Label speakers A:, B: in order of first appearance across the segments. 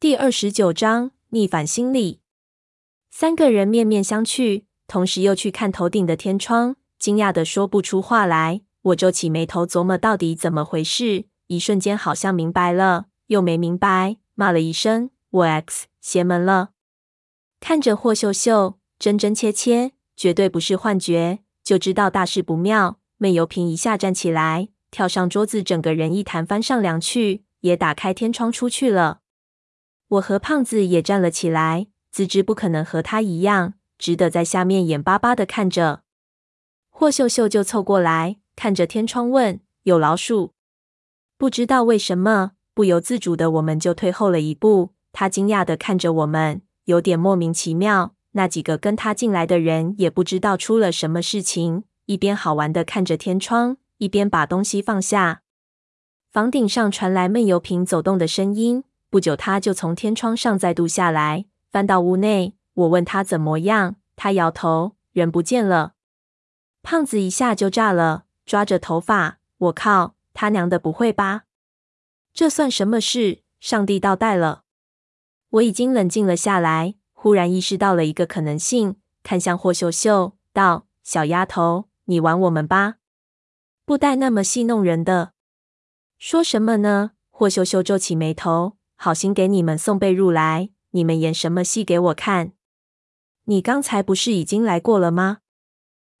A: 第二十九章逆反心理。三个人面面相觑，同时又去看头顶的天窗，惊讶的说不出话来。我皱起眉头琢磨到底怎么回事，一瞬间好像明白了，又没明白，骂了一声：“我 X 邪门了！”看着霍秀秀，真真切切，绝对不是幻觉，就知道大事不妙。闷油瓶一下站起来，跳上桌子，整个人一弹翻上梁去，也打开天窗出去了。我和胖子也站了起来，自知不可能和他一样，只得在下面眼巴巴的看着。霍秀秀就凑过来，看着天窗问：“有老鼠？”不知道为什么，不由自主的我们就退后了一步。他惊讶的看着我们，有点莫名其妙。那几个跟他进来的人也不知道出了什么事情，一边好玩的看着天窗，一边把东西放下。房顶上传来闷油瓶走动的声音。不久，他就从天窗上再度下来，翻到屋内。我问他怎么样，他摇头，人不见了。胖子一下就炸了，抓着头发：“我靠，他娘的，不会吧？这算什么事？上帝倒带了！”我已经冷静了下来，忽然意识到了一个可能性，看向霍秀秀，道：“小丫头，你玩我们吧，不带那么戏弄人的。”说什么呢？霍秀秀皱起眉头。好心给你们送被褥来，你们演什么戏给我看？你刚才不是已经来过了吗？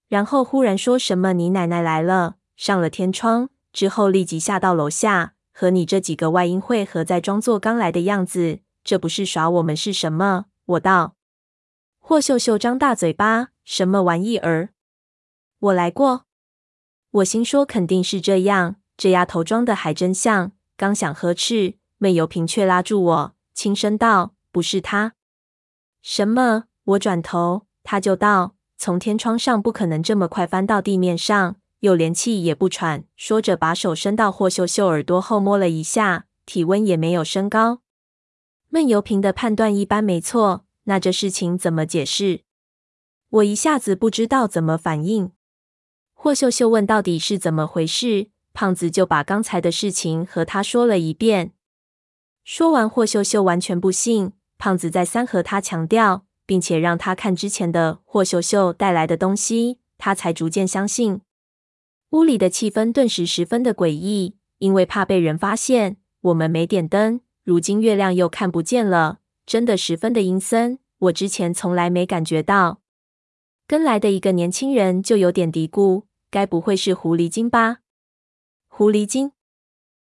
A: 然后忽然说什么你奶奶来了，上了天窗之后立即下到楼下，和你这几个外阴会合在装作刚来的样子，这不是耍我们是什么？我道。霍秀秀张大嘴巴，什么玩意儿？我来过。我心说肯定是这样，这丫头装的还真像，刚想呵斥。闷油瓶却拉住我，轻声道：“不是他。”什么？我转头，他就道：“从天窗上不可能这么快翻到地面上，又连气也不喘。”说着，把手伸到霍秀秀耳朵后摸了一下，体温也没有升高。闷油瓶的判断一般没错，那这事情怎么解释？我一下子不知道怎么反应。霍秀秀问到底是怎么回事，胖子就把刚才的事情和他说了一遍。说完，霍秀秀完全不信。胖子再三和他强调，并且让他看之前的霍秀秀带来的东西，他才逐渐相信。屋里的气氛顿时十分的诡异，因为怕被人发现，我们没点灯。如今月亮又看不见了，真的十分的阴森。我之前从来没感觉到。跟来的一个年轻人就有点嘀咕：该不会是狐狸精吧？狐狸精，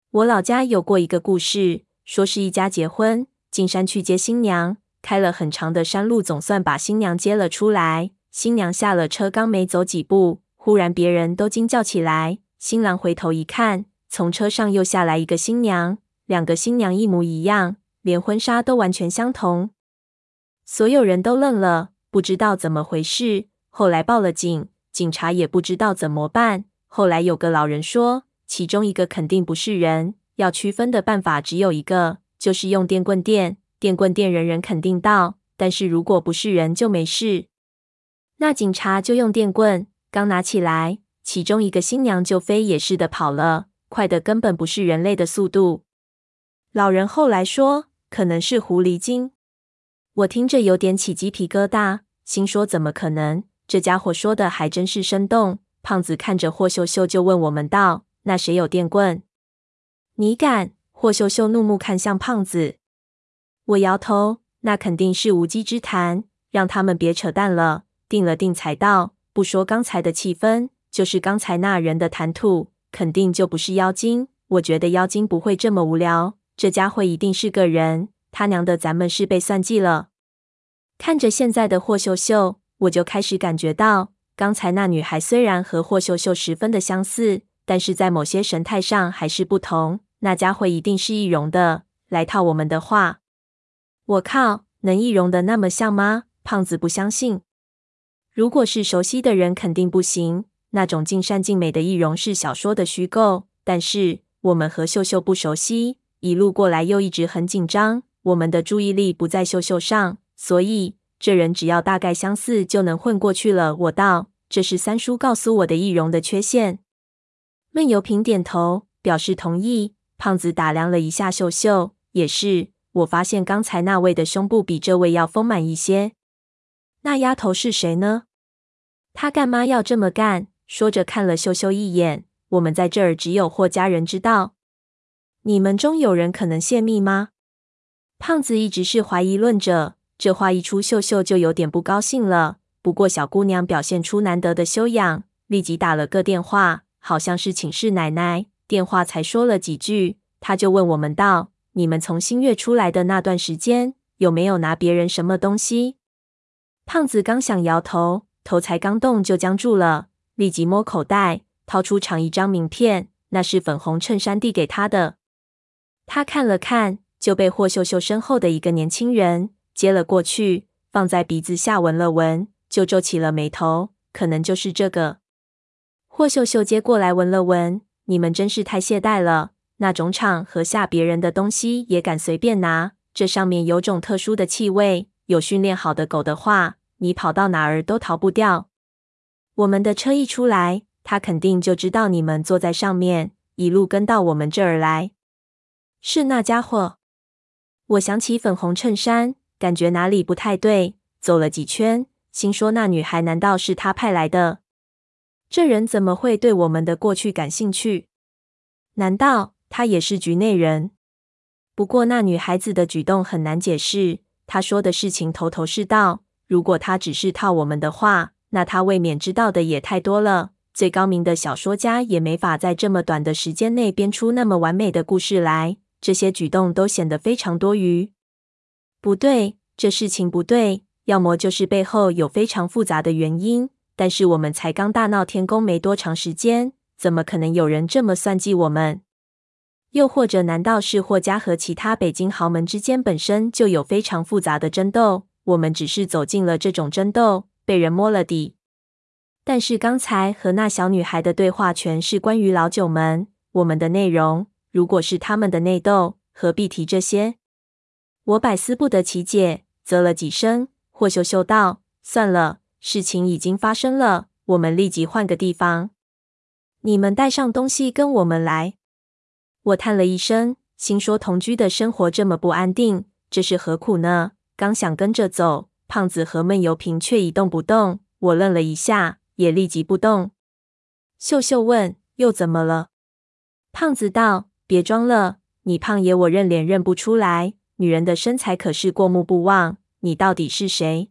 A: 我老家有过一个故事。说是一家结婚，进山去接新娘，开了很长的山路，总算把新娘接了出来。新娘下了车，刚没走几步，忽然别人都惊叫起来。新郎回头一看，从车上又下来一个新娘，两个新娘一模一样，连婚纱都完全相同。所有人都愣了，不知道怎么回事。后来报了警，警察也不知道怎么办。后来有个老人说，其中一个肯定不是人。要区分的办法只有一个，就是用电棍电。电棍电人人肯定到，但是如果不是人就没事。那警察就用电棍，刚拿起来，其中一个新娘就飞也似的跑了，快的根本不是人类的速度。老人后来说，可能是狐狸精。我听着有点起鸡皮疙瘩，心说怎么可能？这家伙说的还真是生动。胖子看着霍秀秀就问我们道：“那谁有电棍？”你敢？霍秀秀怒目看向胖子，我摇头，那肯定是无稽之谈，让他们别扯淡了。定了定才道，不说刚才的气氛，就是刚才那人的谈吐，肯定就不是妖精。我觉得妖精不会这么无聊，这家伙一定是个人。他娘的，咱们是被算计了。看着现在的霍秀秀，我就开始感觉到，刚才那女孩虽然和霍秀秀十分的相似，但是在某些神态上还是不同。那家伙一定是易容的，来套我们的话。我靠，能易容的那么像吗？胖子不相信。如果是熟悉的人，肯定不行。那种尽善尽美的易容是小说的虚构。但是我们和秀秀不熟悉，一路过来又一直很紧张，我们的注意力不在秀秀上，所以这人只要大概相似就能混过去了。我道，这是三叔告诉我的易容的缺陷。闷油瓶点头表示同意。胖子打量了一下秀秀，也是。我发现刚才那位的胸部比这位要丰满一些。那丫头是谁呢？她干嘛要这么干？说着看了秀秀一眼。我们在这儿只有霍家人知道。你们中有人可能泄密吗？胖子一直是怀疑论者，这话一出，秀秀就有点不高兴了。不过小姑娘表现出难得的修养，立即打了个电话，好像是请示奶奶。电话才说了几句，她就问我们道：“你们从新月出来的那段时间，有没有拿别人什么东西？”胖子刚想摇头，头才刚动就僵住了，立即摸口袋。掏出长一张名片，那是粉红衬衫递给他的。他看了看，就被霍秀秀身后的一个年轻人接了过去，放在鼻子下闻了闻，就皱起了眉头。可能就是这个。霍秀秀接过来闻了闻，你们真是太懈怠了。那种场合下别人的东西也敢随便拿？这上面有种特殊的气味，有训练好的狗的话，你跑到哪儿都逃不掉。我们的车一出来。他肯定就知道你们坐在上面，一路跟到我们这儿来。是那家伙。我想起粉红衬衫，感觉哪里不太对，走了几圈，心说那女孩难道是他派来的？这人怎么会对我们的过去感兴趣？难道他也是局内人？不过那女孩子的举动很难解释，她说的事情头头是道。如果她只是套我们的话，那她未免知道的也太多了。最高明的小说家也没法在这么短的时间内编出那么完美的故事来。这些举动都显得非常多余。不对，这事情不对，要么就是背后有非常复杂的原因。但是我们才刚大闹天宫没多长时间，怎么可能有人这么算计我们？又或者，难道是霍家和其他北京豪门之间本身就有非常复杂的争斗？我们只是走进了这种争斗，被人摸了底。但是刚才和那小女孩的对话全是关于老九门，我们的内容。如果是他们的内斗，何必提这些？我百思不得其解，啧了几声。霍秀秀道：“算了，事情已经发生了，我们立即换个地方。你们带上东西跟我们来。”我叹了一声，心说同居的生活这么不安定，这是何苦呢？刚想跟着走，胖子和闷油瓶却一动不动。我愣了一下。也立即不动。秀秀问：“又怎么了？”胖子道：“别装了，你胖爷我认脸认不出来，女人的身材可是过目不忘。你到底是谁？”